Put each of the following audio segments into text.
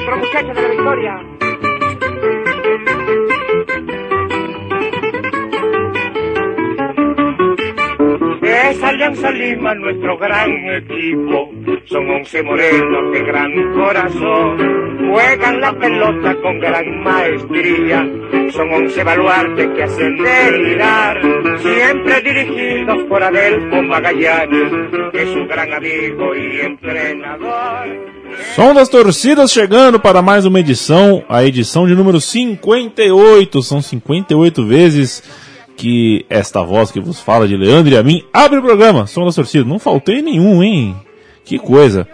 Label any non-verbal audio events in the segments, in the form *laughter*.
De la victoria. Es Alianza Lima nuestro gran equipo. Son once morenos de gran corazón. Juegan la pelota con gran maestría. Son once baluartes que hacen delirar. Siempre dirigidos por Adelfo Magallanes, que es un gran amigo y entrenador. Som das torcidas chegando para mais uma edição, a edição de número 58. São 58 vezes que esta voz que vos fala de Leandro e a mim abre o programa. Som das torcidas. Não faltei nenhum, hein? Que coisa.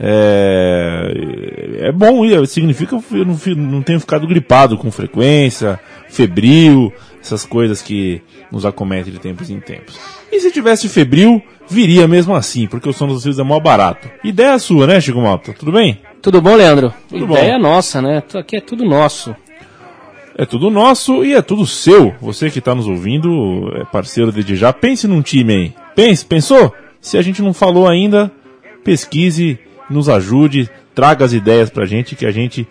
É, é bom, significa que eu não, não tenho ficado gripado com frequência, febril, essas coisas que nos acometem de tempos em tempos. E se tivesse febril, viria mesmo assim, porque o som dos torcidas é mó barato. Ideia sua, né, Chico Malta? Tudo bem? Tudo bom, Leandro? Tudo Ideia bom. nossa, né? Aqui é tudo nosso. É tudo nosso e é tudo seu. Você que está nos ouvindo, é parceiro desde já. Pense num time aí. Pense, pensou? Se a gente não falou ainda, pesquise, nos ajude, traga as ideias pra gente que a gente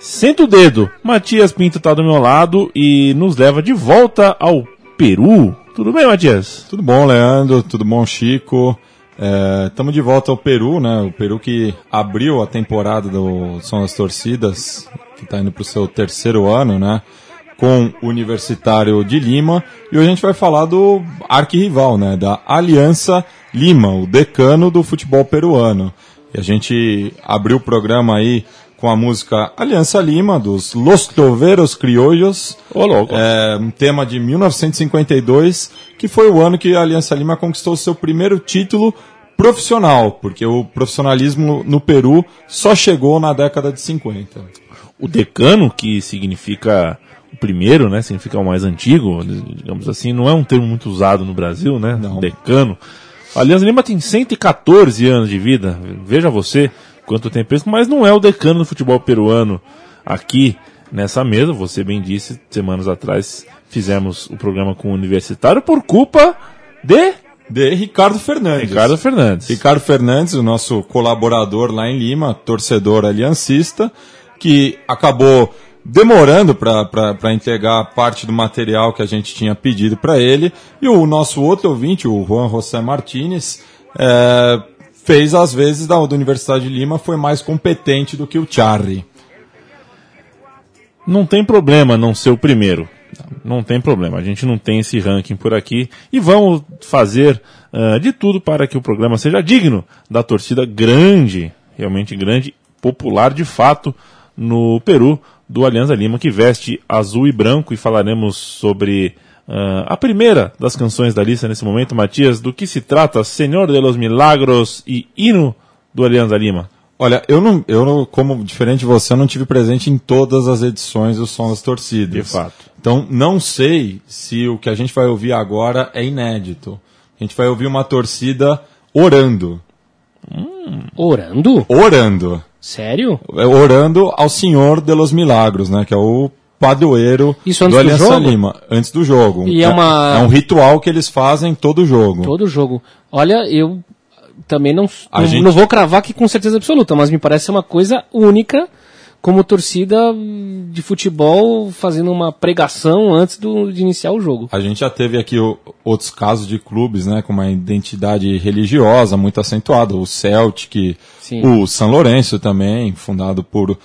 senta o dedo. Matias Pinto tá do meu lado e nos leva de volta ao Peru. Tudo bem, Matias? Tudo bom, Leandro? Tudo bom, Chico? Estamos de volta ao Peru, né? O Peru que abriu a temporada do São das Torcidas, que está indo para o seu terceiro ano, né? Com o Universitário de Lima. E hoje a gente vai falar do arquirrival, né? Da Aliança Lima, o decano do futebol peruano. E a gente abriu o programa aí com a música Aliança Lima, dos Los Toveros Criollos. Ô, louco. É, um tema de 1952, que foi o ano que a Aliança Lima conquistou seu primeiro título profissional, porque o profissionalismo no Peru só chegou na década de 50. o decano, que significa o primeiro, né? Significa o mais antigo, digamos assim, não é um termo muito usado no Brasil, né? Não. Decano. A Aliança Lima tem 114 anos de vida, veja você quanto tempo mas não é o decano do futebol peruano aqui nessa mesa, você bem disse, semanas atrás fizemos o programa com o Universitário por culpa de De Ricardo Fernandes. Ricardo Fernandes. Ricardo Fernandes, o nosso colaborador lá em Lima, torcedor aliancista, que acabou demorando para entregar parte do material que a gente tinha pedido para ele. E o nosso outro ouvinte, o Juan José Martinez, é, fez as vezes da, da Universidade de Lima, foi mais competente do que o Charri. Não tem problema não ser o primeiro. Não tem problema. A gente não tem esse ranking por aqui. E vamos fazer ah, de tudo para que o programa seja digno da torcida grande, realmente grande, popular de fato, no Peru, do Alianza Lima, que veste azul e branco. E falaremos sobre ah, a primeira das canções da lista nesse momento. Matias, do que se trata Senhor de los Milagros e hino do Alianza Lima? Olha, eu não, eu não, como diferente de você, eu não tive presente em todas as edições do Som das Torcidas. De fato. Então, não sei se o que a gente vai ouvir agora é inédito. A gente vai ouvir uma torcida orando. Orando? Orando. Sério? É, Orando ao Senhor de los Milagros, né? Que é o padroeiro Isso antes do do Aliança jogo? Lima. Antes do jogo. E é uma- é um ritual que eles fazem todo jogo. Todo jogo. Olha, eu também não, não, gente- não vou cravar aqui com certeza absoluta, mas me parece uma coisa única como torcida de futebol fazendo uma pregação antes do, de iniciar o jogo. A gente já teve aqui o- outros casos de clubes, né, com uma identidade religiosa muito acentuada, o Celtic, Sim. o São Lourenço também, fundado por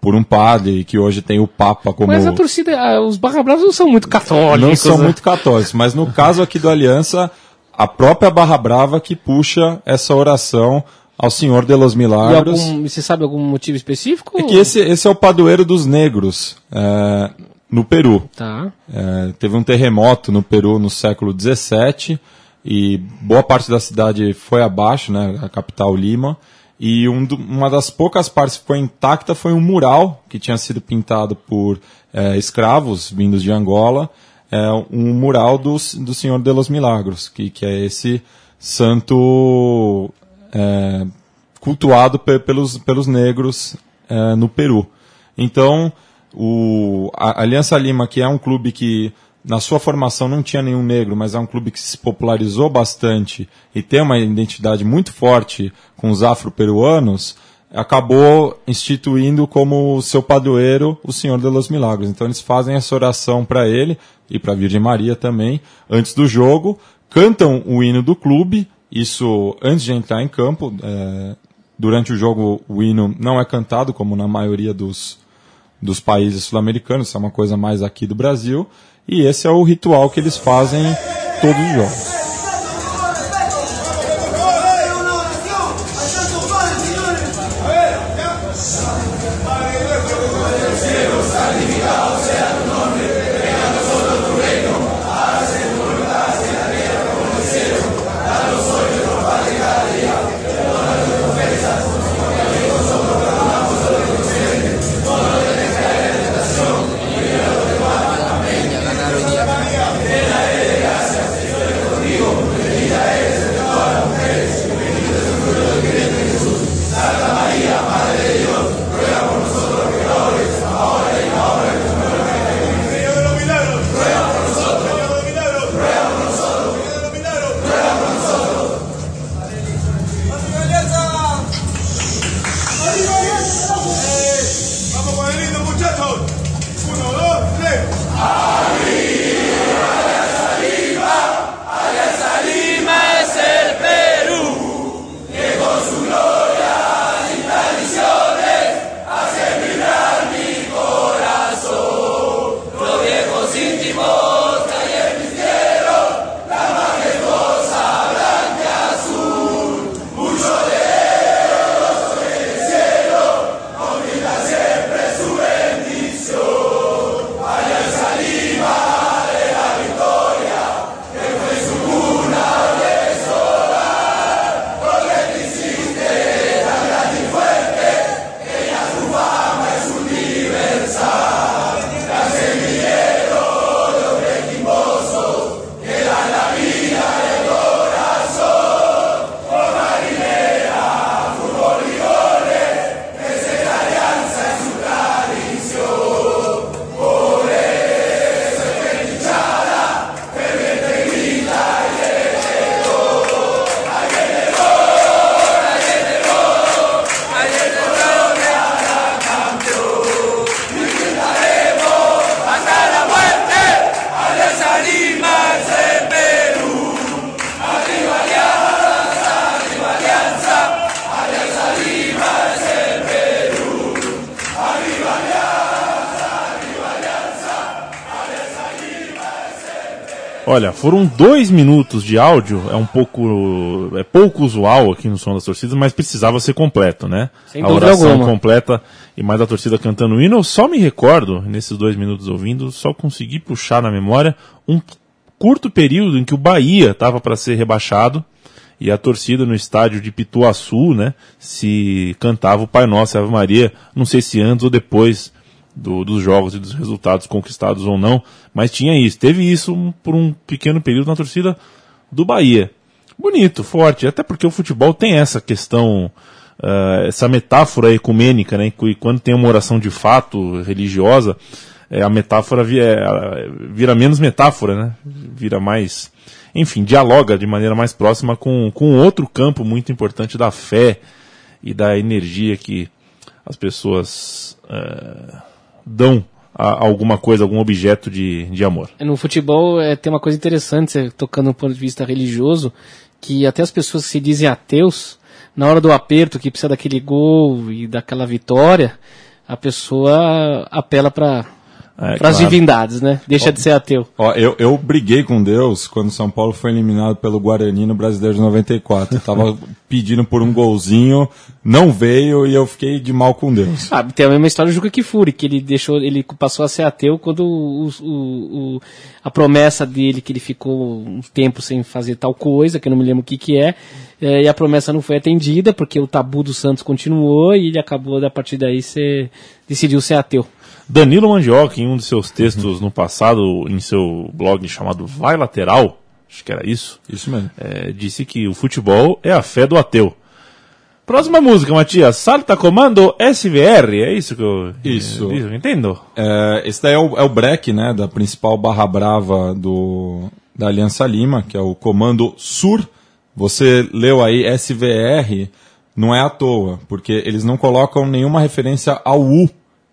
por um padre que hoje tem o Papa como Mas a torcida, ah, os Barra Bravos não são muito católicos. não são né? muito católicos, mas no caso aqui do Aliança, a própria Barra Brava que puxa essa oração ao Senhor de los E Milagros. algum, você sabe algum motivo específico? É que esse, esse é o padroeiro dos negros é, no Peru. Tá. É, teve um terremoto no Peru no século XVII e boa parte da cidade foi abaixo, né, a capital Lima. E um do- uma das poucas partes que ficou intacta foi um mural que tinha sido pintado por é, escravos vindos de Angola, é, um mural do, do Senhor de los Milagros, que, que é esse santo é, cultuado pe- pelos, pelos negros é, no Peru. Então, o, a Aliança Lima, que é um clube que na sua formação não tinha nenhum negro, mas é um clube que se popularizou bastante e tem uma identidade muito forte com os afro-peruanos, acabou instituindo como seu padroeiro o Senhor de los Milagres. Então eles fazem essa oração para ele e para a Virgem Maria também antes do jogo, cantam o hino do clube, isso antes de entrar em campo. É, durante o jogo o hino não é cantado como na maioria dos, dos países sul-americanos, isso é uma coisa mais aqui do Brasil. E esse é o ritual que eles fazem todos os jogos. Olha, foram dois minutos de áudio, é um pouco. é pouco usual aqui no som das torcidas, mas precisava ser completo, né? Sem a oração alguma. completa e mais a torcida cantando o hino. Eu só me recordo, nesses dois minutos ouvindo, só consegui puxar na memória um curto período em que o Bahia estava para ser rebaixado e a torcida no estádio de Pituaçu, né, se cantava o Pai Nosso e Ave Maria, não sei se antes ou depois do- dos jogos e dos resultados conquistados ou não, mas tinha isso. Teve isso por um pequeno período na torcida do Bahia. Bonito, forte, até porque o futebol tem essa questão, ah, essa metáfora ecumênica, né, e quando tem uma oração de fato religiosa, é, a metáfora vi- é, ela vira menos metáfora, né, vira mais, enfim, dialoga de maneira mais próxima com, com outro campo muito importante da fé e da energia que as pessoas eh, dão alguma coisa, algum objeto de, de amor. No futebol é, tem uma coisa interessante, você tocando do ponto de vista religioso, que até as pessoas que se dizem ateus, na hora do aperto, que precisa daquele gol e daquela vitória, a pessoa apela para É, as claro. divindades, né? Deixa de ser ateu. Ó, eu, eu briguei com Deus quando São Paulo foi eliminado pelo Guarani no Brasileiro de 94. Eu tava *laughs* pedindo por um golzinho, não veio e eu fiquei de mal com Deus. Ah, tem a mesma história do Juca Kifuri, que ele deixou, ele passou a ser ateu quando o, o- o- a promessa dele, que ele ficou um tempo sem fazer tal coisa, que eu não me lembro o que que é, eh, e a promessa não foi atendida, porque o tabu do Santos continuou, e ele acabou, a partir daí, ser, decidiu ser ateu. Danilo Mandioca, em um de seus textos no passado, em seu blog chamado Vai Lateral, acho que era isso, Isso mesmo. eh, disse que o futebol é a fé do ateu. Próxima música, Matias. Salta Comando SVR. É isso que eu, Isso. é isso eu entendo? É, esse daí é o, é o break, né, da principal barra brava do, da Aliança Lima, que é o Comando Sur. Você leu aí SVR, não é à toa, porque eles não colocam nenhuma referência ao U,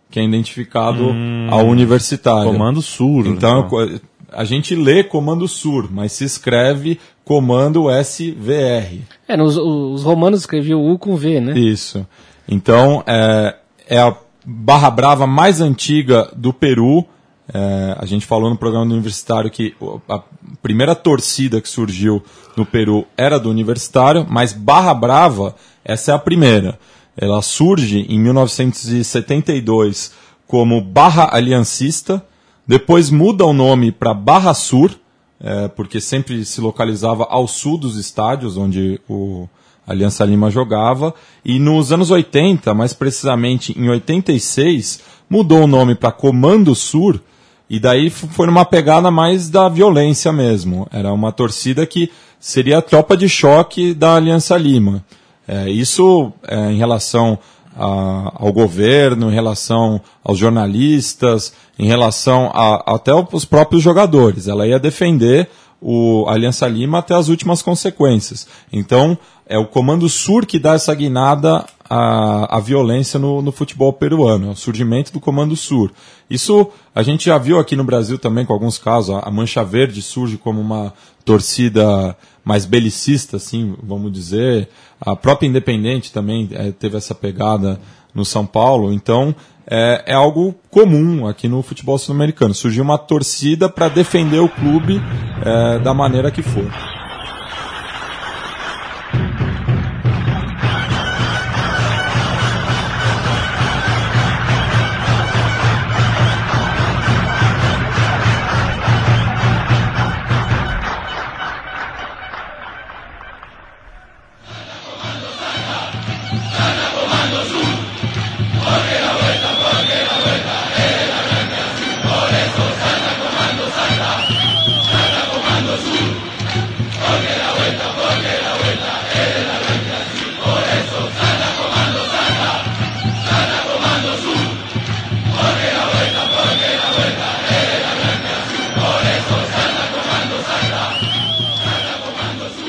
que é identificado ao universitário. Comando Sur. Então, co- a gente lê Comando Sur, mas se escreve Comando SVR. É, nos, os romanos escreviam U com V, né? Isso. Então, é, é a barra brava mais antiga do Peru. É, a gente falou no programa do Universitário que a primeira torcida que surgiu no Peru era do Universitário, mas Barra Brava, essa é a primeira. Ela surge em 1972 como Barra Aliancista, depois muda o nome para Barra Sur, é, porque sempre se localizava ao sul dos estádios onde o Aliança Lima jogava, e nos anos 80, mais precisamente em 86, mudou o nome para Comando Sur, e daí foi numa pegada mais da violência mesmo. Era uma torcida que seria a tropa de choque da Aliança Lima. É, isso é, em relação a- ao governo, em relação aos jornalistas, em relação a, até os próprios jogadores. Ela ia defender o Aliança Lima até as últimas consequências. Então, é o Comando Sur que dá essa guinada à, à violência no, no futebol peruano, é o surgimento do Comando Sur. Isso a gente já viu aqui no Brasil também com alguns casos. A, a Mancha Verde surge como uma torcida mais belicista, assim, vamos dizer. A própria Independente também eh, teve essa pegada no São Paulo. Então, é, é algo comum aqui no futebol sul-americano. Surgiu uma torcida para defender o clube eh, da maneira que for.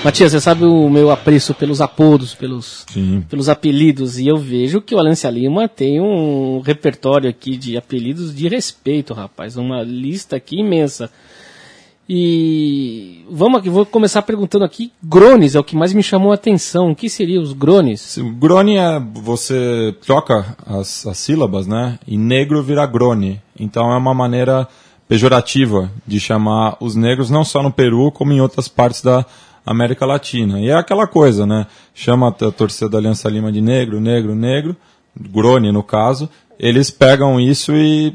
Matias, você sabe o meu apreço pelos apodos, pelos, Sim. pelos apelidos, e eu vejo que o Alância Lima tem um repertório aqui de apelidos de respeito, rapaz. Uma lista aqui imensa. E vamos aqui, vou começar perguntando aqui. Grones é o que mais me chamou a atenção. O que seriam os Grones? O Grone é você troca as, as sílabas, né? E negro vira Grone. Então é uma maneira pejorativa de chamar os negros não só no Peru como em outras partes da América Latina. E é aquela coisa, né? Chama a torcida da Aliança Lima de negro, negro, negro, Grone no caso. Eles pegam isso e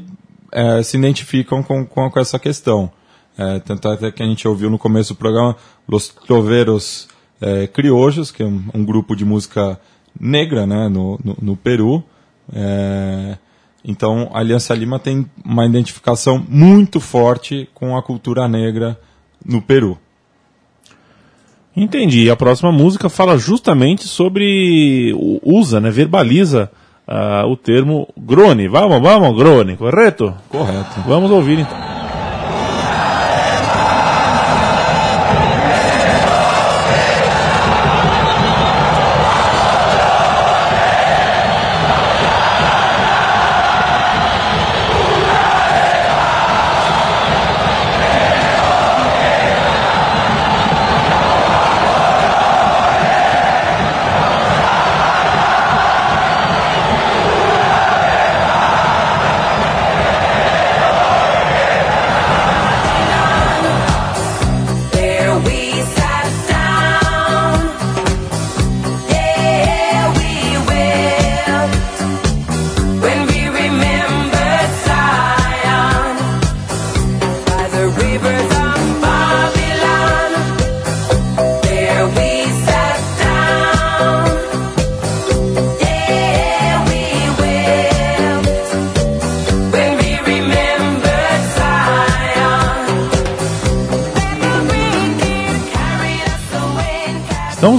é, se identificam com, com, com essa questão. É, tanto até que a gente ouviu no começo do programa Los Troveros é, Criollos, que é um, um grupo de música negra né, no, no, no Peru. É, então a Aliança Lima tem uma identificação muito forte com a cultura negra no Peru. Entendi. E a próxima música fala justamente sobre. usa, né? Verbaliza ah, o termo Grone. Vamos, vamos, Grone, correto? Correto. Vamos ouvir então.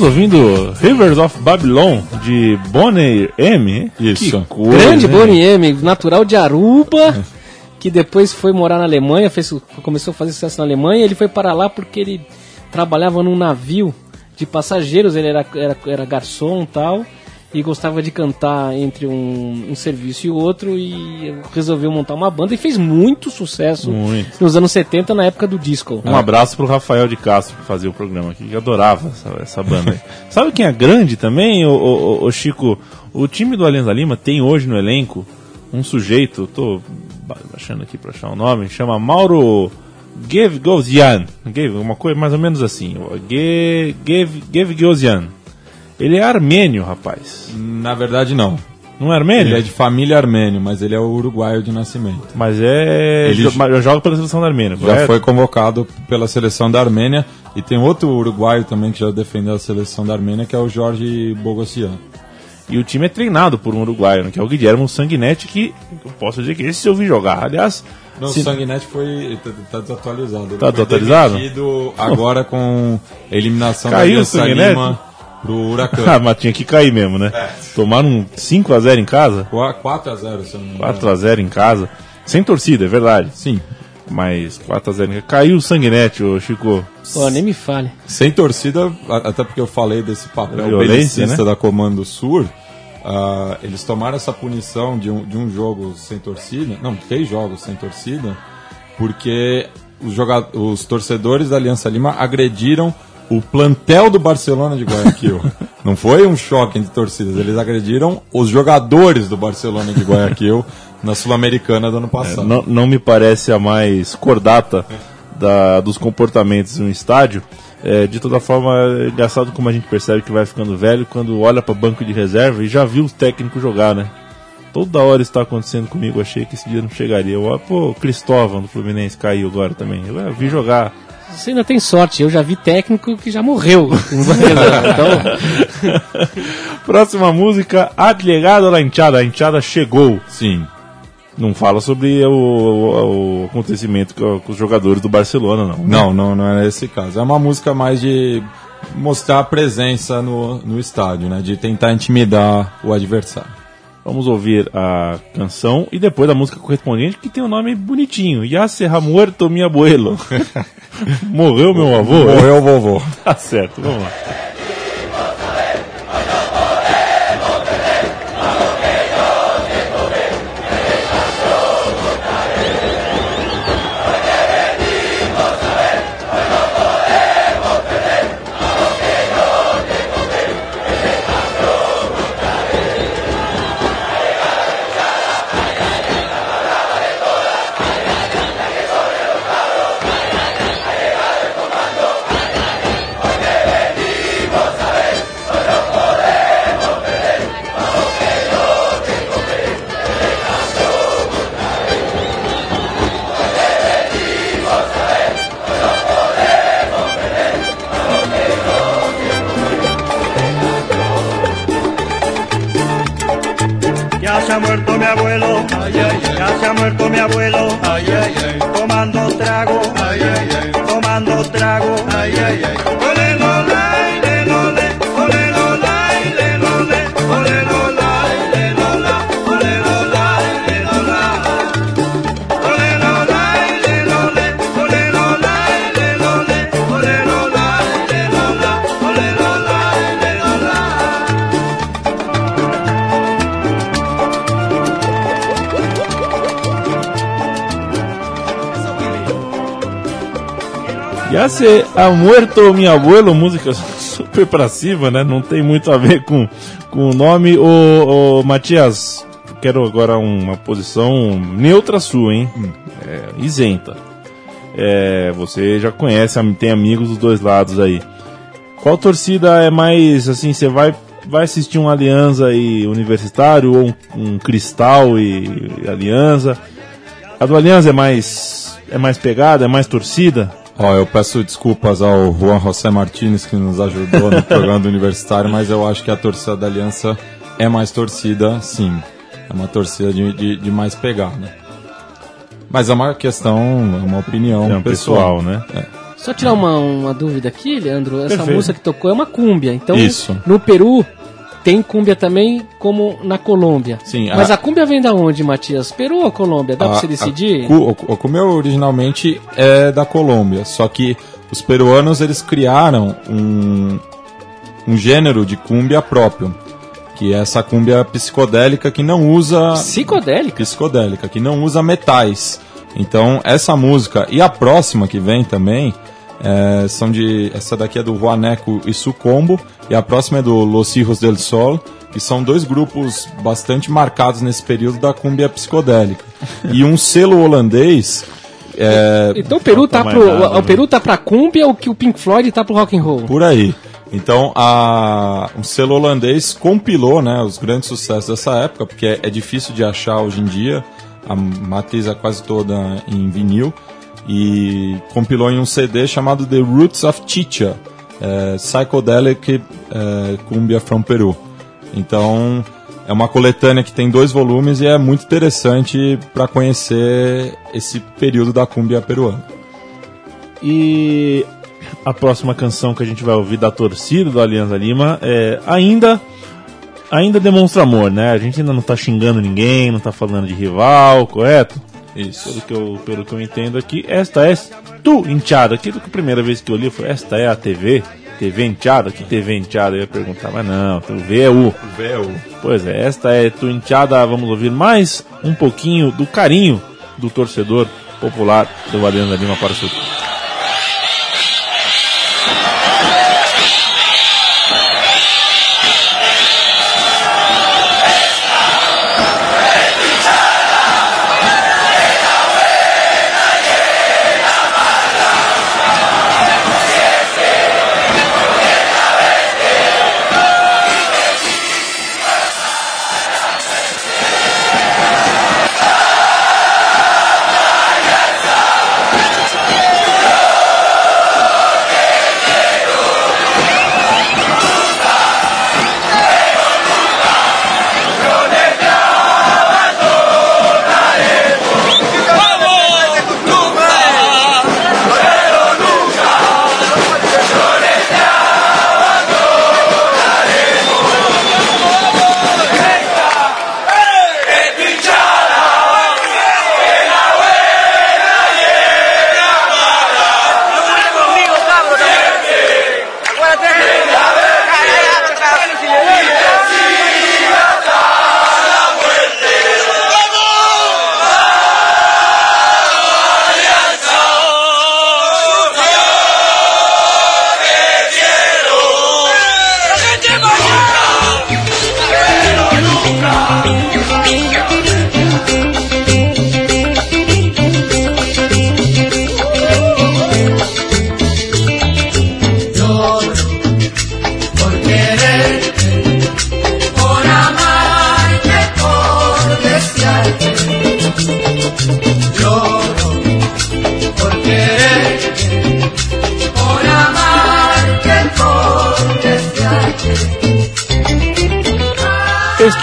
Ouvindo Rivers of Babylon de Bonnie M. Isso. Que coisa, Grande hein? Bonnie M, natural de Aruba, que depois foi morar na Alemanha, fez, começou a fazer sucesso na Alemanha. Ele foi para lá porque ele trabalhava num navio de passageiros, ele era, era, era garçom e tal, e gostava de cantar entre um, um serviço e outro, e resolveu montar uma banda e fez muito sucesso Muito. nos anos 70, na época do disco. Um abraço pro Rafael de Castro que fazia o programa aqui, que adorava essa, essa banda. *laughs* Sabe quem é grande também, o, Chico? O time do Alianza Lima tem hoje no elenco um sujeito, tô baixando aqui pra achar o nome, chama Mauro Gevgozian. Gev- Uma coisa mais ou menos assim. Ge- Gev- Gevgozian. Ele é armênio, rapaz. Na verdade, não. Não é armênio? Ele é de família armênio, mas ele é uruguaio de nascimento. Mas é. Ele jo- joga pela seleção da Armênia, Já correto? foi convocado pela seleção da Armênia e tem outro uruguaio também que já defendeu a seleção da Armênia, que é o Jorge Bogossian. E o time é treinado por um uruguaio, né, que é o Guilherme Sanguinetti, que eu posso dizer que esse eu vi jogar. Aliás, Não, se- o Sanguinetti foi tá, tá desatualizado. Ele Tá desatualizado? agora com a eliminação Caiu da Aliança Sanguinetti? Lima pro *laughs* ah, Huracan. mas tinha que cair mesmo, né? Tomaram um 5x0 em casa, 4x0, se eu não me engano. 4x0 em casa, sem torcida, é verdade. Sim. Mas 4x0 em casa. Caiu o Sanguinetti, ô Chico. Pô, nem me fale. Sem torcida, até porque eu falei desse papel Violência, belicista né? da Comando Sur, ah, eles tomaram essa punição de um, de um jogo sem torcida, não, três jogos sem torcida, porque os, os torcedores da Aliança Lima agrediram o plantel do Barcelona de Guayaquil. *laughs* não foi um choque entre torcidas, eles agrediram os jogadores do Barcelona de Guayaquil na Sul-Americana do ano passado. Não, não me parece a mais cordata da- dos comportamentos no estádio. É, de toda forma, é engraçado como a gente percebe que vai ficando velho quando olha para banco de reserva e já viu os técnicos jogar, né? Toda hora isso está acontecendo comigo. Achei que esse dia não chegaria. Eu, olho, pô, o Cristóvão do Fluminense caiu agora também. Eu, é, vi jogar. Você ainda tem sorte, eu já vi técnico que já morreu. *laughs* então, Próxima música, Adlegado la Hinchada. A Hinchada chegou. Sim. Não fala sobre o, o- o acontecimento com, com os jogadores do Barcelona, não. Não, não, não é esse caso. É uma música mais de mostrar a presença no, no estádio, né? De tentar intimidar o adversário. Vamos ouvir a canção e depois a música correspondente, que tem um nome bonitinho. Ya se ha muerto mi abuelo. *laughs* Morreu meu avô? Morreu o vovô. Tá certo, vamos lá. Ya se ha muerto mi abuelo, música super pra cima, né? Não tem muito a ver com, com o nome. Ô, ô Matias, quero agora uma posição neutra sua, hein? É, isenta. É, você já conhece, tem amigos dos dois lados aí. Qual torcida é mais, assim, você vai, vai assistir um Aliança e Universitário ou um, um Cristal e, e Aliança? A do Aliança é mais, é mais pegada, é mais torcida? Ó, eu peço desculpas ao Juan José Martinez que nos ajudou no *laughs* programa do Universitário, mas eu acho que a torcida da Aliança é mais torcida, sim. É uma torcida de, de, de mais pegar, né? Mas é uma questão, é uma opinião É um pessoal, pessoal. né? É. Só tirar uma, uma dúvida aqui, Leandro. Essa Perfeito. música que tocou é uma cúmbia. Então, Isso. no Peru tem cúmbia também, como na Colômbia. Sim, Mas a- a, cúmbia vem da onde, Matias? Peru ou Colômbia? Dá pra A- você decidir? a Cumeu originalmente é da Colômbia, só que os peruanos eles criaram um, um gênero de cúmbia próprio, que é essa cúmbia psicodélica que não usa Psicodélica? psicodélica, que não usa metais. Então, essa música e a próxima que vem também é, são de. Essa daqui é do Juaneco e Sucombo, e a próxima é do Los Hijos del Sol, que são dois grupos bastante marcados nesse período da cúmbia psicodélica. E um selo holandês. É, Então o Peru tá, tá pro. nada, o Peru tá pra cúmbia ou que o Pink Floyd tá pro rock and roll? Por aí. Então, a, um selo holandês compilou né, os grandes sucessos dessa época, porque é, é difícil de achar hoje em dia, a matriz é quase toda em vinil, e compilou em um CD chamado The Roots of Chicha, é, Psychedelic é, Cumbia from Peru. Então, é uma coletânea que tem dois volumes e é muito interessante para conhecer esse período da cumbia peruana. E a próxima canção que a gente vai ouvir da torcida do Alianza Lima é ainda ainda demonstra amor, né? A gente ainda não tá xingando ninguém, não tá falando de rival, correto? Isso. Pelo que eu, pelo que eu entendo aqui, esta é tu enteada. Aquilo que a primeira vez que eu li foi esta é a TV, TV enteada, que TV enteada? Eu ia perguntar, mas não, TV é o. Véu. Pois é, esta é tu enteada. Vamos ouvir mais um pouquinho do carinho do torcedor popular do Alianza Lima para o seu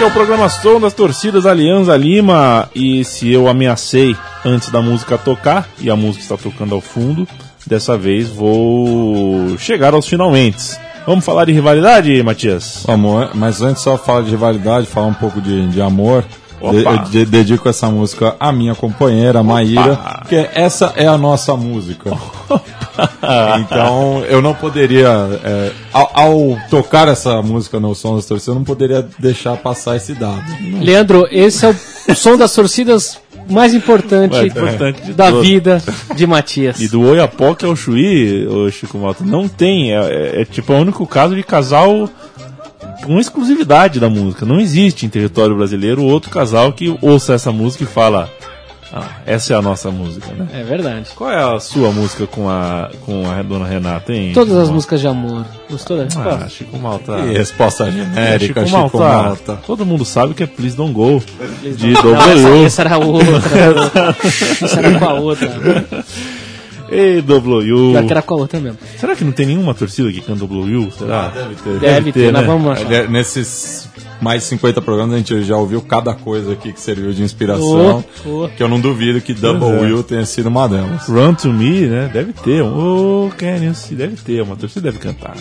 é o programa Som das Torcidas Alianza Lima. E se eu ameacei antes da música tocar, e a música está tocando ao fundo, dessa vez vou chegar aos finalmente. Vamos falar de rivalidade, Matias? Amor, mas antes só falar de rivalidade, falar um pouco de, de amor. Opa. De- eu de- dedico essa música à minha companheira, Maíra, porque essa é a nossa música. *laughs* *laughs* então, eu não poderia, é, ao, ao tocar essa música no som das torcidas, eu não poderia deixar passar esse dado. Leandro, esse é o, o som das torcidas mais importante, Mais importante da vida de Matias. E do Oiapoque ao Chuí, ô Chico Malta, não tem. É, é- é tipo o único caso de casal com exclusividade da música. Não existe em território brasileiro outro casal que ouça essa música e fala: ah, essa é a nossa música, né? É verdade. Qual é a sua música com a, com a dona Renata, hein? Todas Chico as músicas de amor. Gostou da Ah, resposta? Chico Malta. E resposta genérica, Chico Chico, Malta. Malta. Todo mundo sabe que é Please Don't Go. De Não, essa, W. essa era outra. *laughs* essa era com a outra. EWU. Já que era com a outra mesmo. Será que não tem nenhuma torcida que canta WU? Será? deve ter. Deve, ter, nós né? vamos achar. Ele- Nesses mais de 50 programas a gente já ouviu cada coisa aqui que serviu de inspiração. Oh, oh. Que eu não duvido que Double é. Will tenha sido uma delas. Run to Me, né? Deve ter. um, Oh, see? Deve ter. Uma torcida deve cantar.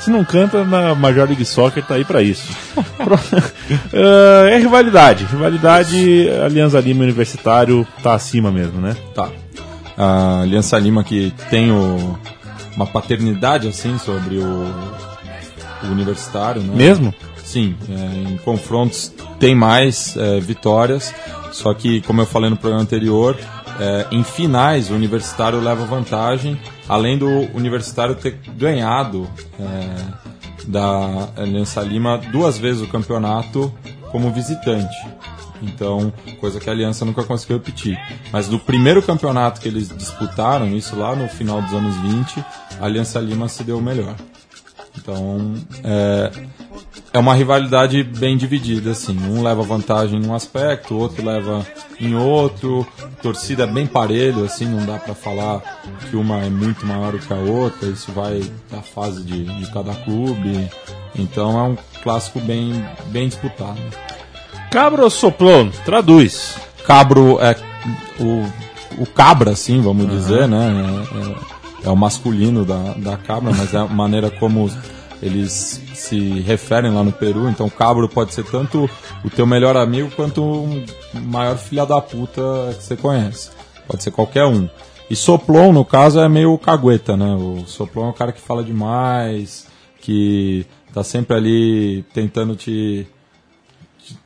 Se não canta, na Major League Soccer tá aí pra isso. *laughs* Ah, é rivalidade. Rivalidade, Alianza Lima Universitário tá acima mesmo, né? Tá. A Aliança Lima que tem o- uma paternidade assim sobre o, o universitário, né? Mesmo? Sim, é, em confrontos tem mais é, vitórias, só que, como eu falei no programa anterior, é, em finais o universitário leva vantagem, além do universitário ter ganhado é, da Aliança Lima duas vezes o campeonato como visitante. Então, coisa que a Aliança nunca conseguiu repetir. Mas do primeiro campeonato que eles disputaram, isso lá no final dos anos 20, a Aliança Lima se deu melhor. Então, é, é uma rivalidade bem dividida, assim. Um leva vantagem em um aspecto, o outro leva em outro. Torcida é bem parelho, assim, não dá pra falar que uma é muito maior que a outra. Isso vai da fase de, de cada clube. Então é um clássico bem, bem disputado. Cabro Soplon, traduz. Cabro é o, o cabra, assim, vamos dizer, né? É, é- é o masculino da, da cabra, mas é a maneira como eles se referem lá no Peru. Então, cabro pode ser tanto o teu melhor amigo quanto o maior filha da puta que você conhece. Pode ser qualquer um. E soplon, no caso, é meio cagueta, né? O soplon é o cara que fala demais, que tá sempre ali tentando te,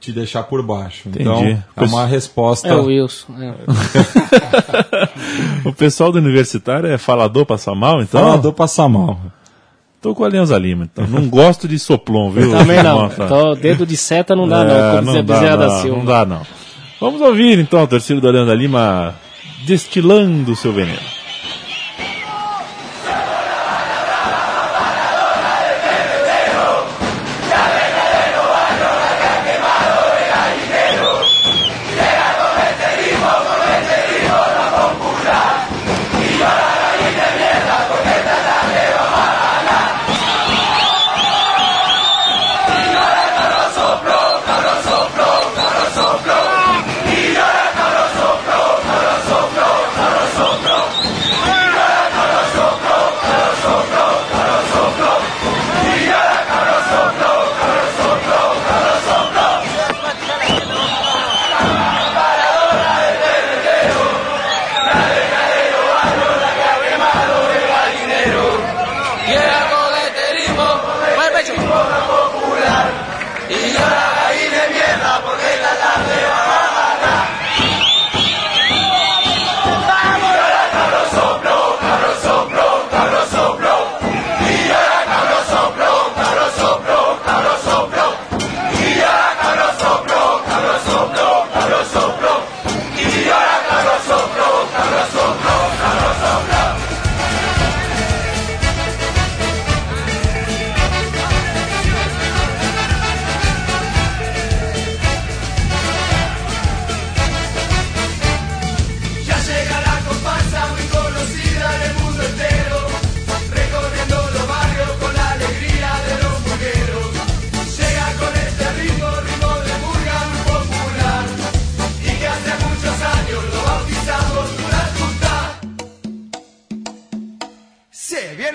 te, deixar por baixo. Então, Entendi. é uma resposta. É o Wilson. é. *laughs* O pessoal do universitário é falador passar mal, então? Falador passa mal. Tô com a Alianza Lima, então. Não gosto de Soplon, viu? Também não. Então, dedo de seta não dá, É, não. Como não dizer dá, Bezerra da não, Silva. não dá, não. Vamos ouvir, então, a torcida do Alianza Lima destilando o seu veneno.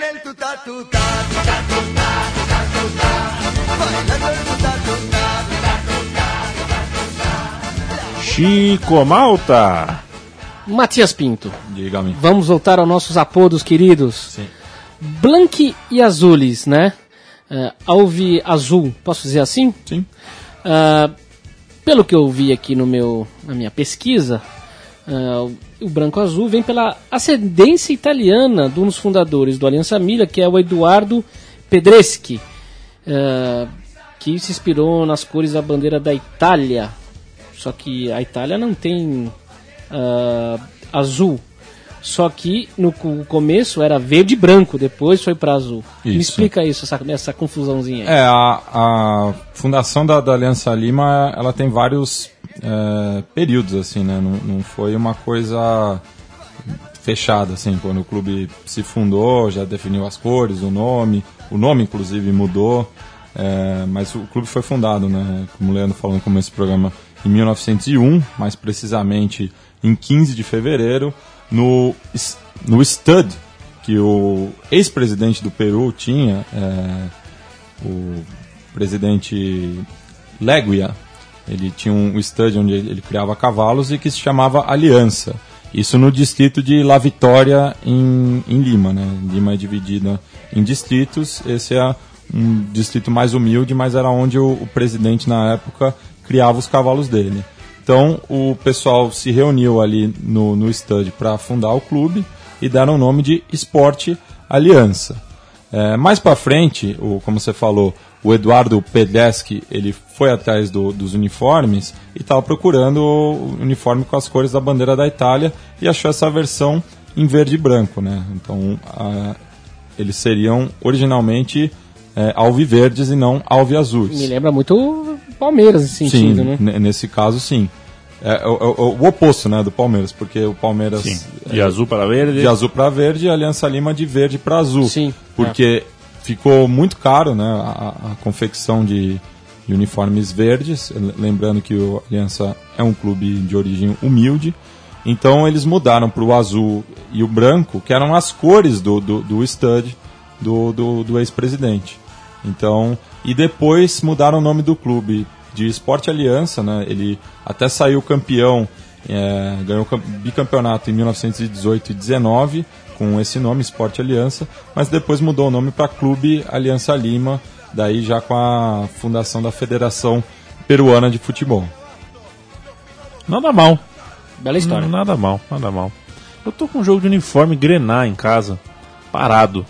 El tuta tuta, tuta tuta, tuta tuta, bailando el tuta tuta, tuta tuta, tuta tuta. Chico Malta. Matias Pinto. Diga-me. Vamos voltar aos nossos apodos queridos. Sim. Blanque e Azules, né? Uh, Alve Azul, posso dizer assim? Sim. Ah, pelo que eu vi aqui no meu, na minha pesquisa, ah, o- branco azul vem pela ascendência italiana de um dos fundadores do Aliança Milha, que é o Eduardo Pedreschi, ah, que se inspirou nas cores da bandeira da Itália. Só que a Itália não tem ah, azul. Só que no co- começo era verde e branco, depois foi para azul. Me Isso. explica isso, essa, essa confusãozinha aí. É, a, a fundação da, da Aliança Lima, ela tem vários é, períodos, assim, né? Não, não foi uma coisa fechada, assim, quando o clube se fundou, já definiu as cores, o nome, o nome inclusive mudou, é, mas o clube foi fundado, né, como o Leandro falou no começo do programa, em 1901, mais precisamente em 15 de fevereiro, no, no Stud, que o ex-presidente do Peru tinha, é, o presidente Leguia, ele tinha um estúdio onde ele criava cavalos e que se chamava Aliança. Isso no distrito de La Vitória, em, em Lima. Né? Lima é dividida em distritos. Esse é um distrito mais humilde, mas era onde o, o presidente, na época, criava os cavalos dele. Então, o pessoal se reuniu ali no, no estúdio para fundar o clube e deram o nome de Esporte Aliança. É, mais para frente, o, como você falou, o Eduardo Pedeschi, ele foi atrás do- dos uniformes e estava procurando o uniforme com as cores da bandeira da Itália e achou essa versão em verde e branco, né? Então, a- eles seriam originalmente é, alviverdes e não alviazuis. Me lembra muito o Palmeiras nesse sentido, sim, né? ne- nesse caso sim. É, é o- é o, o oposto, né, do Palmeiras, porque o Palmeiras Sim. De azul para verde. de azul para verde e a Aliança Lima de verde para azul. Sim, Porque ficou muito caro né, a, a confecção de, de uniformes verdes. Lembrando que o Aliança é um clube de origem humilde. Então eles mudaram para o azul e o branco, que eram as cores do, do, do stud do, do, do ex-presidente. Então, e depois mudaram o nome do clube de Esporte Aliança, né? Ele até saiu campeão, é, ganhou cam- bicampeonato em 1918 e 19 com esse nome, Esporte Aliança, mas depois mudou o nome para Clube Aliança Lima, daí já com a fundação da Federação Peruana de Futebol. Nada mal. Bela história. Nada mal, nada mal. Eu tô com um jogo de uniforme Grená em casa, parado.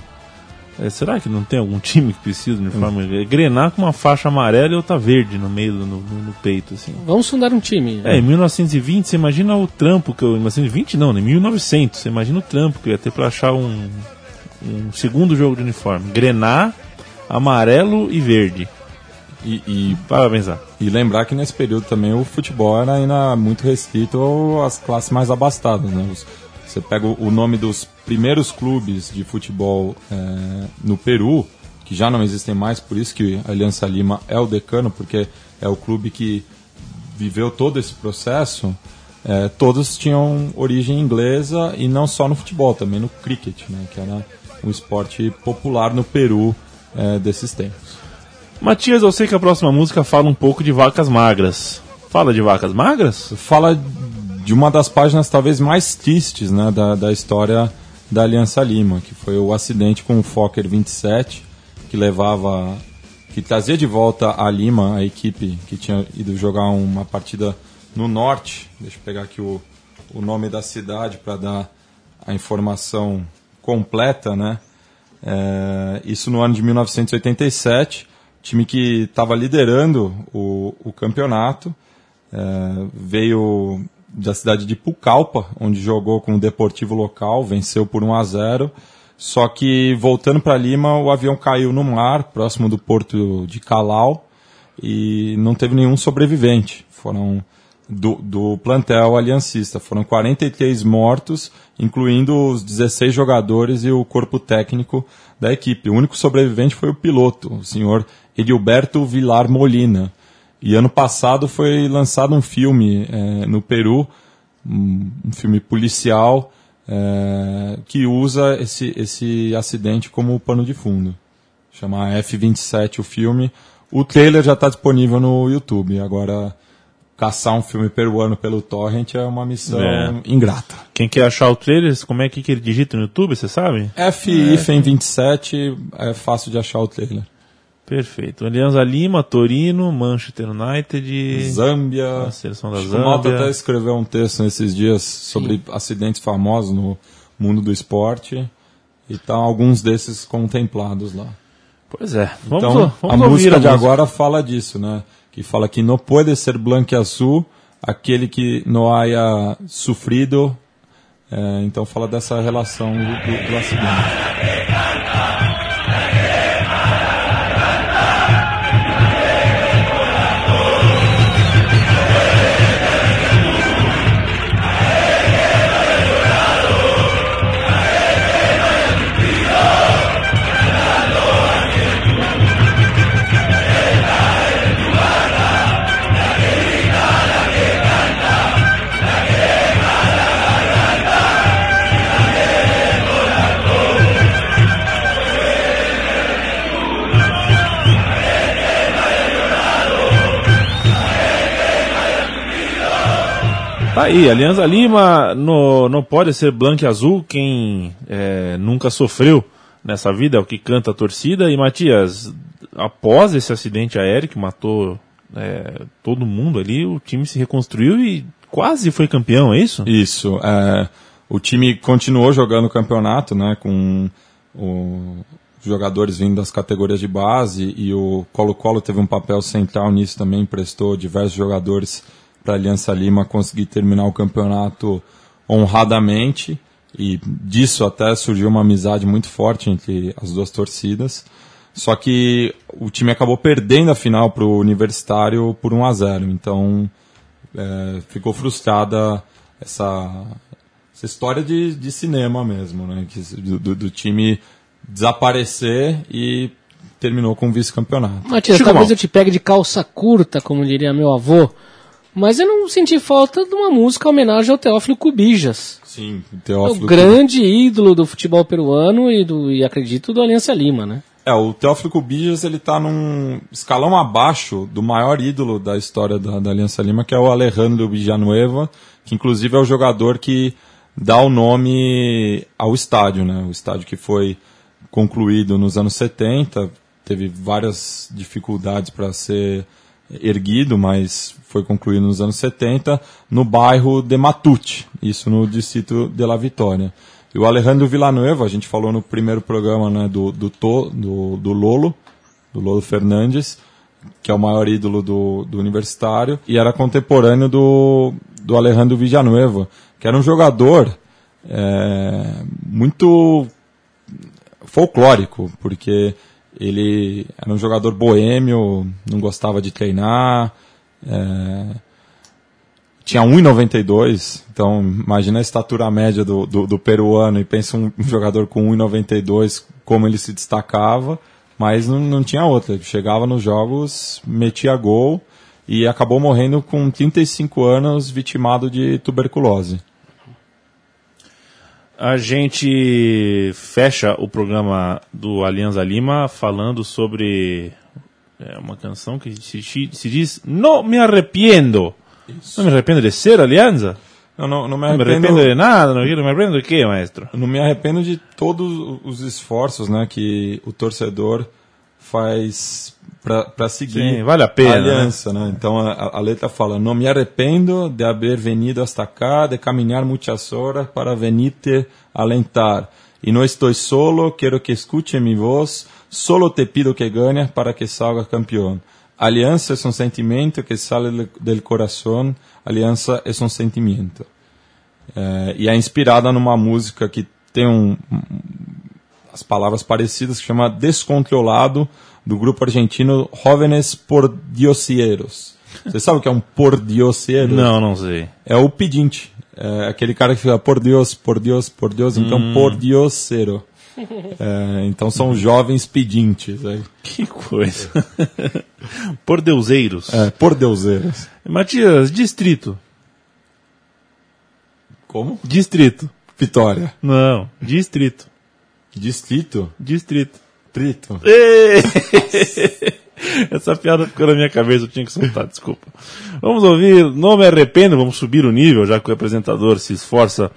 É, será que não tem algum time que precisa de uniforme? É Grená com uma faixa amarela e outra verde no meio, do- no, no- no peito, assim. Vamos fundar um time. É, em 1920, você imagina o trampo que eu. Em 1920 não, né? em 1900, você imagina o trampo que eu ia ter pra achar um, um segundo jogo de uniforme. Grená, amarelo e verde. E, e, Para pensar. e lembrar que nesse período também o futebol era ainda muito restrito às classes mais abastadas. Né? Os- Você pega o nome dos primeiros clubes de futebol é, no Peru, que já não existem mais, por isso que a Aliança Lima é o decano, porque é o clube que viveu todo esse processo. é, todos tinham origem inglesa e não só no futebol, também no cricket, né, que era um esporte popular no Peru é, desses tempos. Matias, eu sei que a próxima música fala um pouco de vacas magras. Fala de vacas magras? fala de uma das páginas talvez mais tristes né, da, da história da Aliança Lima, que foi o acidente com o Fokker 27, que levava, que trazia de volta a Lima, a equipe que tinha ido jogar uma partida no norte. Deixa eu pegar aqui o, o nome da cidade para dar a informação completa, né? É, isso no ano de 1987, time que estava liderando o, o campeonato, é, veio da cidade de Pucallpa, onde jogou com o Deportivo local, venceu por 1 a 0. Só que voltando para Lima, o avião caiu no mar, próximo do porto de Calau, e não teve nenhum sobrevivente. Foram do, do plantel aliancista. Foram 43 mortos, incluindo os 16 jogadores e o corpo técnico da equipe. O único sobrevivente foi o piloto, o senhor Edilberto Vilar Molina. E ano passado foi lançado um filme eh, no Peru, um, um filme policial, eh, que usa esse, esse acidente como pano de fundo. Chama F-27 o filme. O trailer já está disponível no YouTube. Agora, caçar um filme peruano pelo torrent é uma missão É. ingrata. Quem quer achar o trailer, como é que, que ele digita no YouTube, você sabe? F-27 é fácil de achar o trailer. Perfeito. Alianza Lima, Torino, Manchester United, Zâmbia. a seleção da que o Malta até Zâmbia. escreveu um texto nesses dias sobre acidentes famosos no mundo do esporte. E estão alguns desses contemplados lá. Pois é. Vamos, então, vamos a ouvir música a de música. agora fala disso, né? Que fala que não pode ser branco e azul aquele que não haya sofrido. É, então fala dessa relação do, do, do acidente. Tá aí, Alianza Lima no, não pode ser branco e azul quem é, nunca sofreu nessa vida, é o que canta a torcida. E Matias, após esse acidente aéreo que matou é, todo mundo ali, o time se reconstruiu e quase foi campeão, é isso? Isso. é, o time continuou jogando o campeonato, né, com o- jogadores vindo das categorias de base e o Colo-Colo teve um papel central nisso também, emprestou diversos jogadores para a Aliança Lima conseguir terminar o campeonato honradamente e disso até surgiu uma amizade muito forte entre as duas torcidas. Só que o time acabou perdendo a final para o Universitário por 1 a 0 então é, ficou frustrada essa, essa história de, de cinema mesmo, né? Que, do, do- do time desaparecer e terminou com o vice-campeonato. Matias, talvez Mal. eu te pegue de calça curta, como diria meu avô, mas eu não senti falta de uma música em homenagem ao Teófilo Cubijas. Sim, o É o Teófilo. grande ídolo do futebol peruano e, do, e acredito do Aliança Lima, né? É, o Teófilo Cubijas, ele tá num escalão abaixo do maior ídolo da história da, da Aliança Lima, que é o Alejandro Villanueva, que inclusive é o jogador que dá o nome ao estádio, né? O estádio que foi concluído nos anos 70, teve várias dificuldades para ser erguido, mas foi concluído nos anos 70, no bairro de Matute, isso no distrito de La Vitória. E o Alejandro Villanueva, a gente falou no primeiro programa né, do, do, To- do, do Lolo, do Lolo Fernandes, que é o maior ídolo do, do universitário, e era contemporâneo do, do Alejandro Villanueva, que era um jogador é, muito folclórico, porque ele era um jogador boêmio, não gostava de treinar, é, tinha 1,92, então imagina a estatura média do, do, do peruano e pensa um jogador com 1,92 como ele se destacava, mas não, não tinha outra. Ele chegava nos jogos, metia gol e acabou morrendo com 35 anos vitimado de tuberculose. A gente fecha o programa do Alianza Lima falando sobre é, uma canção que se, se diz Não me arrependo. Não me arrependo de ser Alianza? Eu não, não me Não me arrependo, arrependo de nada, não, não me arrependo de quê, maestro? não me arrependo de todos os esforços né, que o torcedor faz para seguir Sim, vale a pena, a aliança. Né? Então a, a letra fala: Não me arrependo de haber venido hasta acá, de caminhar muitas horas para venirte alentar. E não estou solo, quero que escute mi voz, solo te pido que ganhes para que salga campeão. Aliança é um sentimento que del- del coração, aliança é um sentimento. É, e é inspirada numa música que tem um- as palavras parecidas, que chama Descontrolado, do grupo argentino Jóvenes Pordiosieros. Você sabe o que é um pordiosieiro? Não, não sei. É o pedinte. É aquele cara que fica por Deus, por Deus, por Deus, então pordiosero. É, então são jovens pedintes. É, Que coisa. *laughs* Por deuseiros. é, por deuseiros. Matias, distrito. Como? Distrito. Vitória. Não, distrito. Distrito. Distrito. Trito. *laughs* Essa piada ficou na minha cabeça, eu tinha que soltar, desculpa. Vamos ouvir Não Me Arrependo, vamos subir o nível, já que o apresentador se esforça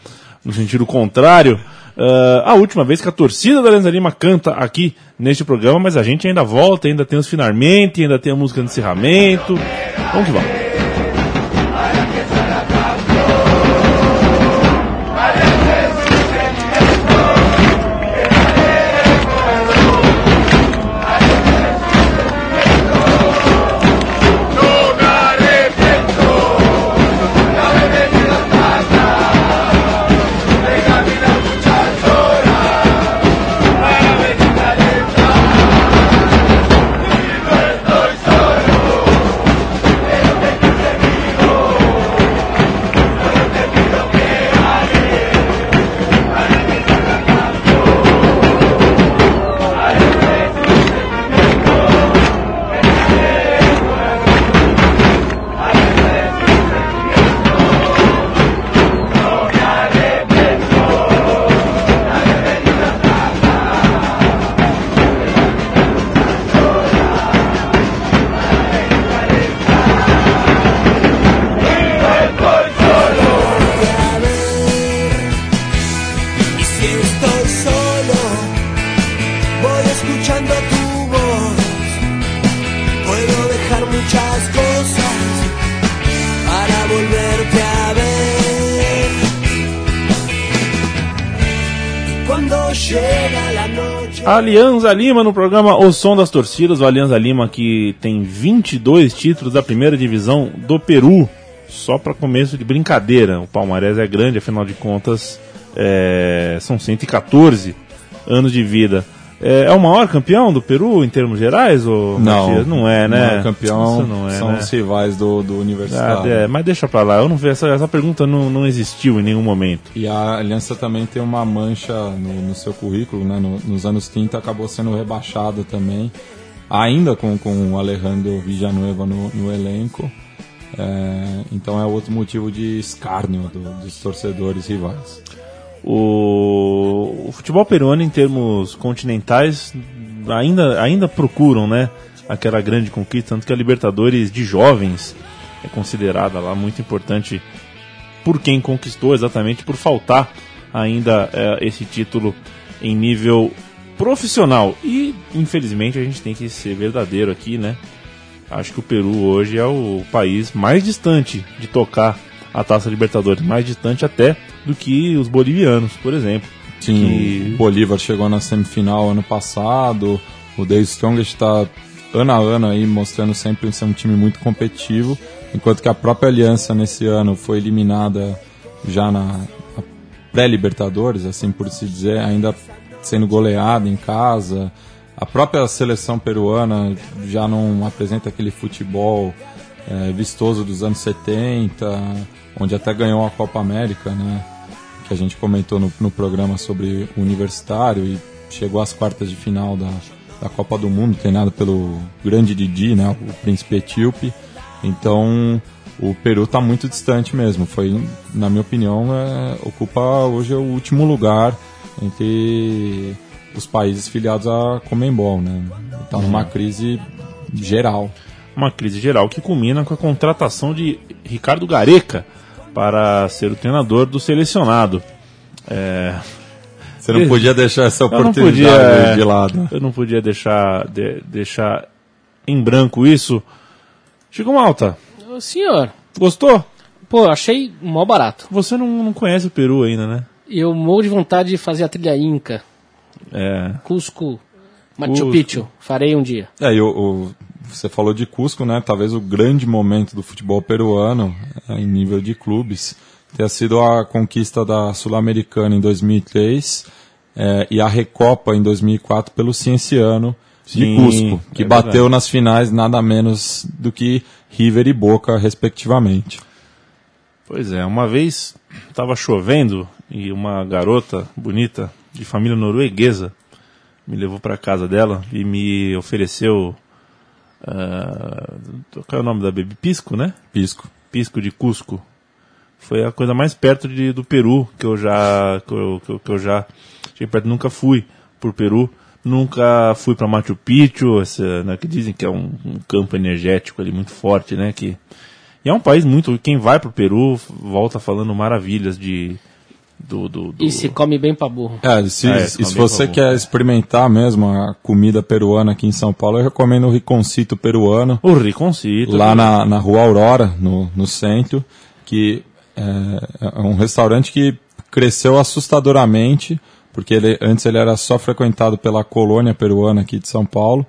no sentido contrário. Ah, a última vez que a torcida da Alianza Lima canta aqui neste programa, mas a gente ainda volta, ainda tem os finalmente, ainda tem a música de encerramento. Vamos que vamos. Alianza Lima no programa O Som das Torcidas. O Alianza Lima que tem 22 títulos da primeira divisão do Peru. Só para começo de brincadeira. O Palmarés é grande, afinal de contas, é, são 114 anos de vida. É, é o maior campeão do Peru em termos gerais? Ou, Matias? não é, né? O campeão não é, são né? os rivais do, do Ah, Universitário. é, mas deixa pra lá. Eu não vi essa, essa pergunta não, não existiu em nenhum momento. E a Aliança também tem uma mancha no, no seu currículo, né? No- nos anos 30 acabou sendo rebaixada também, ainda com, com o Alejandro Villanueva no, no elenco. É, então é outro motivo de escárnio do- dos torcedores rivais. O, o futebol peruano, em termos continentais, ainda, ainda procuram né, aquela grande conquista, tanto que a Libertadores de jovens é considerada lá muito importante por quem conquistou, exatamente por faltar ainda é, esse título em nível profissional. E, infelizmente, a gente tem que ser verdadeiro aqui, né? Acho que o Peru hoje é o país mais distante de tocar a Taça Libertadores, mais distante até do que os bolivianos, por exemplo. Sim, Que- o Bolívar chegou na semifinal ano passado, o The Strongest está ano a ano aí mostrando sempre ser um time muito competitivo, enquanto que a própria Aliança nesse ano foi eliminada já na, pré-Libertadores, assim por se dizer, ainda sendo goleada em casa. A própria seleção peruana já não apresenta aquele futebol eh, vistoso dos anos 70, onde até ganhou a Copa América, né? que a gente comentou no, no programa sobre o Universitário e chegou às quartas de final da, da Copa do Mundo, treinado pelo grande Didi, né, o príncipe etíope. Então, o Peru está muito distante mesmo. Foi, na minha opinião, é, ocupa hoje o último lugar entre os países filiados à Comembol, né? Está numa crise geral. Uma crise geral que culmina com a contratação de Ricardo Gareca para ser o treinador do selecionado. É, Você não podia deixar essa Eu oportunidade podia, é. de lado. eu não podia deixar, de- deixar em branco isso. Chico Malta, Ô, Senhor, gostou? pô, achei mó barato. Você não, não conhece o Peru ainda, né? Eu morro de vontade de fazer a trilha Inca, É, Cusco, Machu. Picchu. Farei um dia. É, e o, o- você falou de Cusco, né? Talvez o grande momento do futebol peruano, é, em nível de clubes, tenha sido a conquista da Sul-Americana em 2003 é, e a Recopa em 2004 pelo Cienciano de Sim, Cusco, que é bateu verdade. nas finais nada menos do que River e Boca, respectivamente. Pois é, uma vez estava chovendo e uma garota bonita de família norueguesa me levou para casa dela e me ofereceu. Ah, qual é o nome da bebida? Pisco, né? Pisco. Pisco de Cusco. Foi a coisa mais perto de, do Peru que eu já que eu, que eu, que eu já cheguei perto. Nunca fui por Peru, nunca fui para Machu Picchu, essa, né, que dizem que é um, um campo energético ali muito forte, né? Que e é um país muito. Quem vai pro Peru volta falando maravilhas de do, do, do- E se come bem pra burro. É, se, É, e se também você quer experimentar mesmo a comida peruana aqui em São Paulo, eu recomendo o Riconcito peruano. o Riconcito. lá na, na Rua Aurora, no, no centro, que é, é um restaurante que cresceu assustadoramente, porque ele, antes ele era só frequentado pela colônia peruana aqui de São Paulo,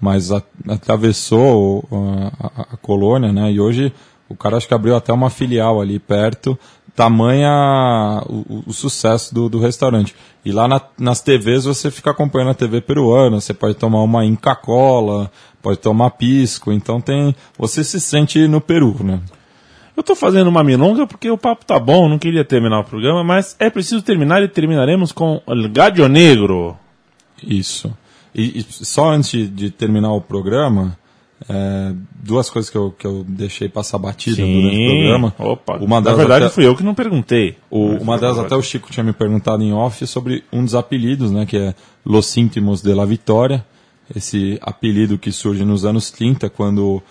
mas a- atravessou a, a- a colônia, né? E hoje o cara acho que abriu até uma filial ali perto, tamanha o, o- sucesso do, do restaurante. E lá na- nas TVs você fica acompanhando a TV peruana, você pode tomar uma Inca Cola, pode tomar pisco, então tem. Você se sente no Peru, né? Eu tô fazendo uma milonga porque o papo tá bom, não queria terminar o programa, mas é preciso terminar e terminaremos com El Gallo Negro. Isso. E, e só antes de terminar o programa, é, duas coisas que eu, que eu deixei passar batida durante o programa. Opa, Uma na delas verdade até- fui eu que não perguntei. O- uma delas até o Chico tinha me perguntado em off sobre um dos apelidos, né, que é Los Íntimos de la Vitória. Esse apelido que surge nos anos 30, quando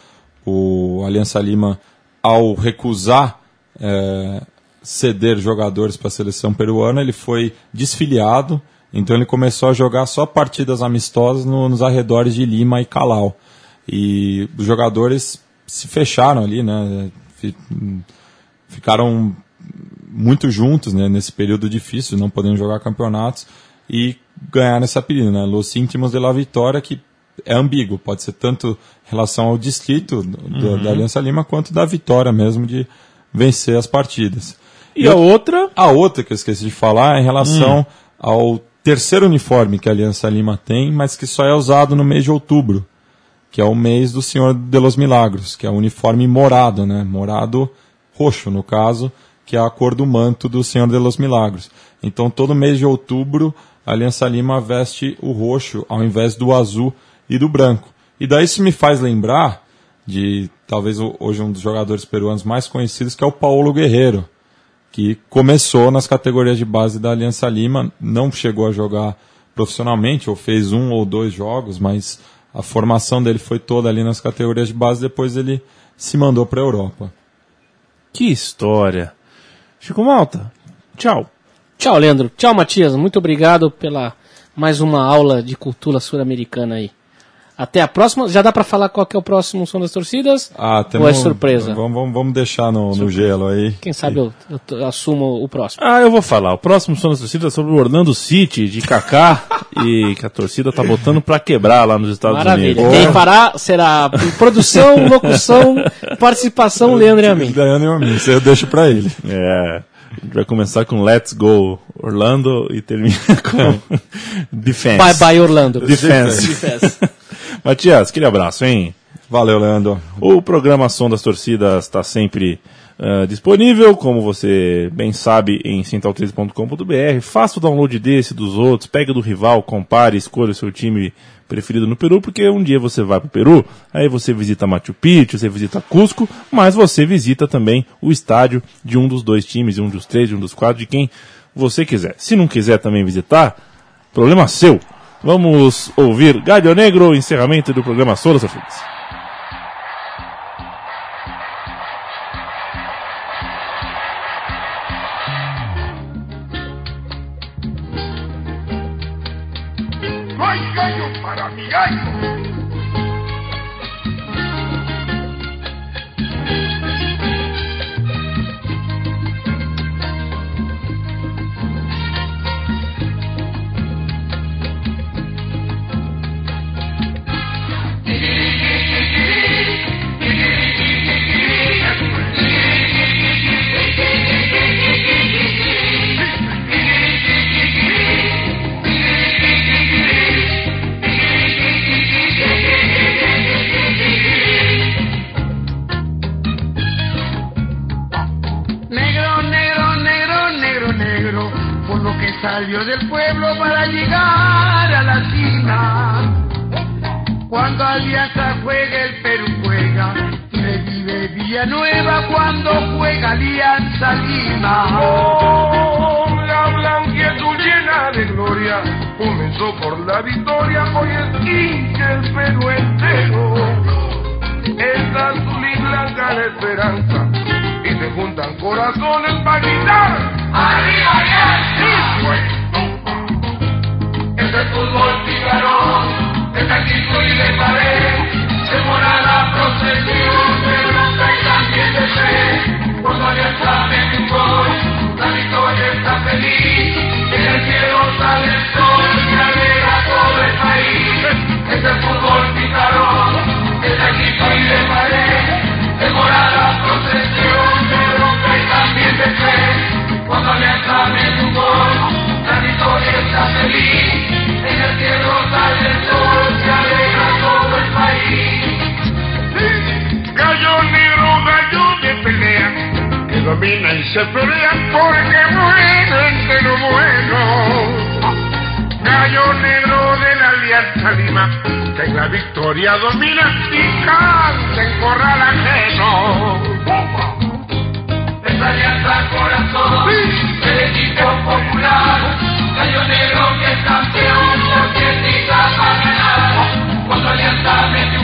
o Aliança Lima, ao recusar eh, ceder jogadores para a seleção peruana, ele foi desfiliado, então ele começou a jogar só partidas amistosas no- nos arredores de Lima e Calau. E os jogadores se fecharam ali, né, fi- ficaram muito juntos né, nesse período difícil, não podendo jogar campeonatos. E ganharam esse apelido, né? Los íntimos de la Vitória, que é ambíguo, pode ser tanto em relação ao distrito do- da Aliança Lima quanto da vitória mesmo de vencer as partidas. E a outra? A outra que eu esqueci de falar é em relação ao terceiro uniforme que a Aliança Lima tem, mas que só é usado no mês de outubro, que é o mês do Senhor de los Milagros, que é o uniforme morado, né? Morado roxo, no caso, que é a cor do manto do Senhor de los Milagros. Então, todo mês de outubro, a Aliança Lima veste o roxo ao invés do azul e do branco. E daí isso me faz lembrar de talvez hoje um dos jogadores peruanos mais conhecidos, que é o Paulo Guerreiro, que começou nas categorias de base da Aliança Lima, não chegou a jogar profissionalmente, ou fez um ou dois jogos, mas a formação dele foi toda ali nas categorias de base, depois ele se mandou para a Europa. Que história. Chico Malta, tchau. Tchau, Leandro. Tchau, Matias. Muito obrigado pela mais uma aula de cultura sul-americana aí. Até a próxima. Já dá pra falar qual que é o próximo som das torcidas? Ah, Ou é surpresa? Vamos, vamos, vamos deixar no, no gelo aí. Quem sabe eu, eu assumo o próximo. Ah, eu vou falar. O próximo som da torcida é sobre o Orlando City, de Kaká, *laughs* e que a torcida tá botando pra quebrar lá nos Estados Maravilha. Unidos. Quem fará será produção, *laughs* locução, participação, Leandro e a mim. Daiane e a mim, isso eu deixo para ele. É. A gente vai começar com Let's Go Orlando e termina *laughs* com Defense. Bye bye, Orlando. Defense. Matias, aquele abraço, hein? Valeu, Leandro. O programa Som das Torcidas está sempre ah, disponível, como você bem sabe, em central3.com.br. Faça o download desse, dos outros, pega do rival, compare, escolha o seu time preferido no Peru, porque um dia você vai para o Peru, aí você visita Machu Picchu, você visita Cusco, mas você visita também o estádio de um dos dois times, de um dos três, de um dos quatro, de quem você quiser. Se não quiser também visitar, problema seu. Vamos ouvir Galho Negro, encerramento do programa Torcidas. No hay gallo para mi se pelean porque mueren de lo bueno. Gallo negro de la Alianza Lima, que en la victoria domina y canta en corral ajeno. Esa alianza corazón sí. del equipo popular, gallo negro que es campeón porque grita para ganar. Cuando alianza me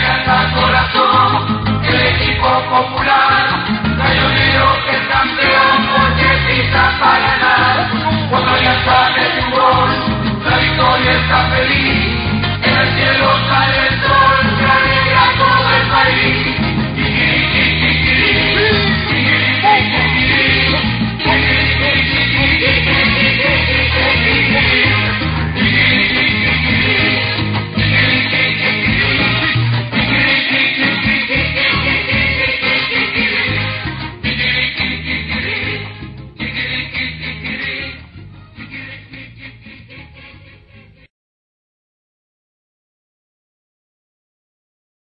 Gana corazón, el equipo popular, Gallonero que es campeón porque pisa para ganar. Cuando ya sale tu gol, la victoria está feliz.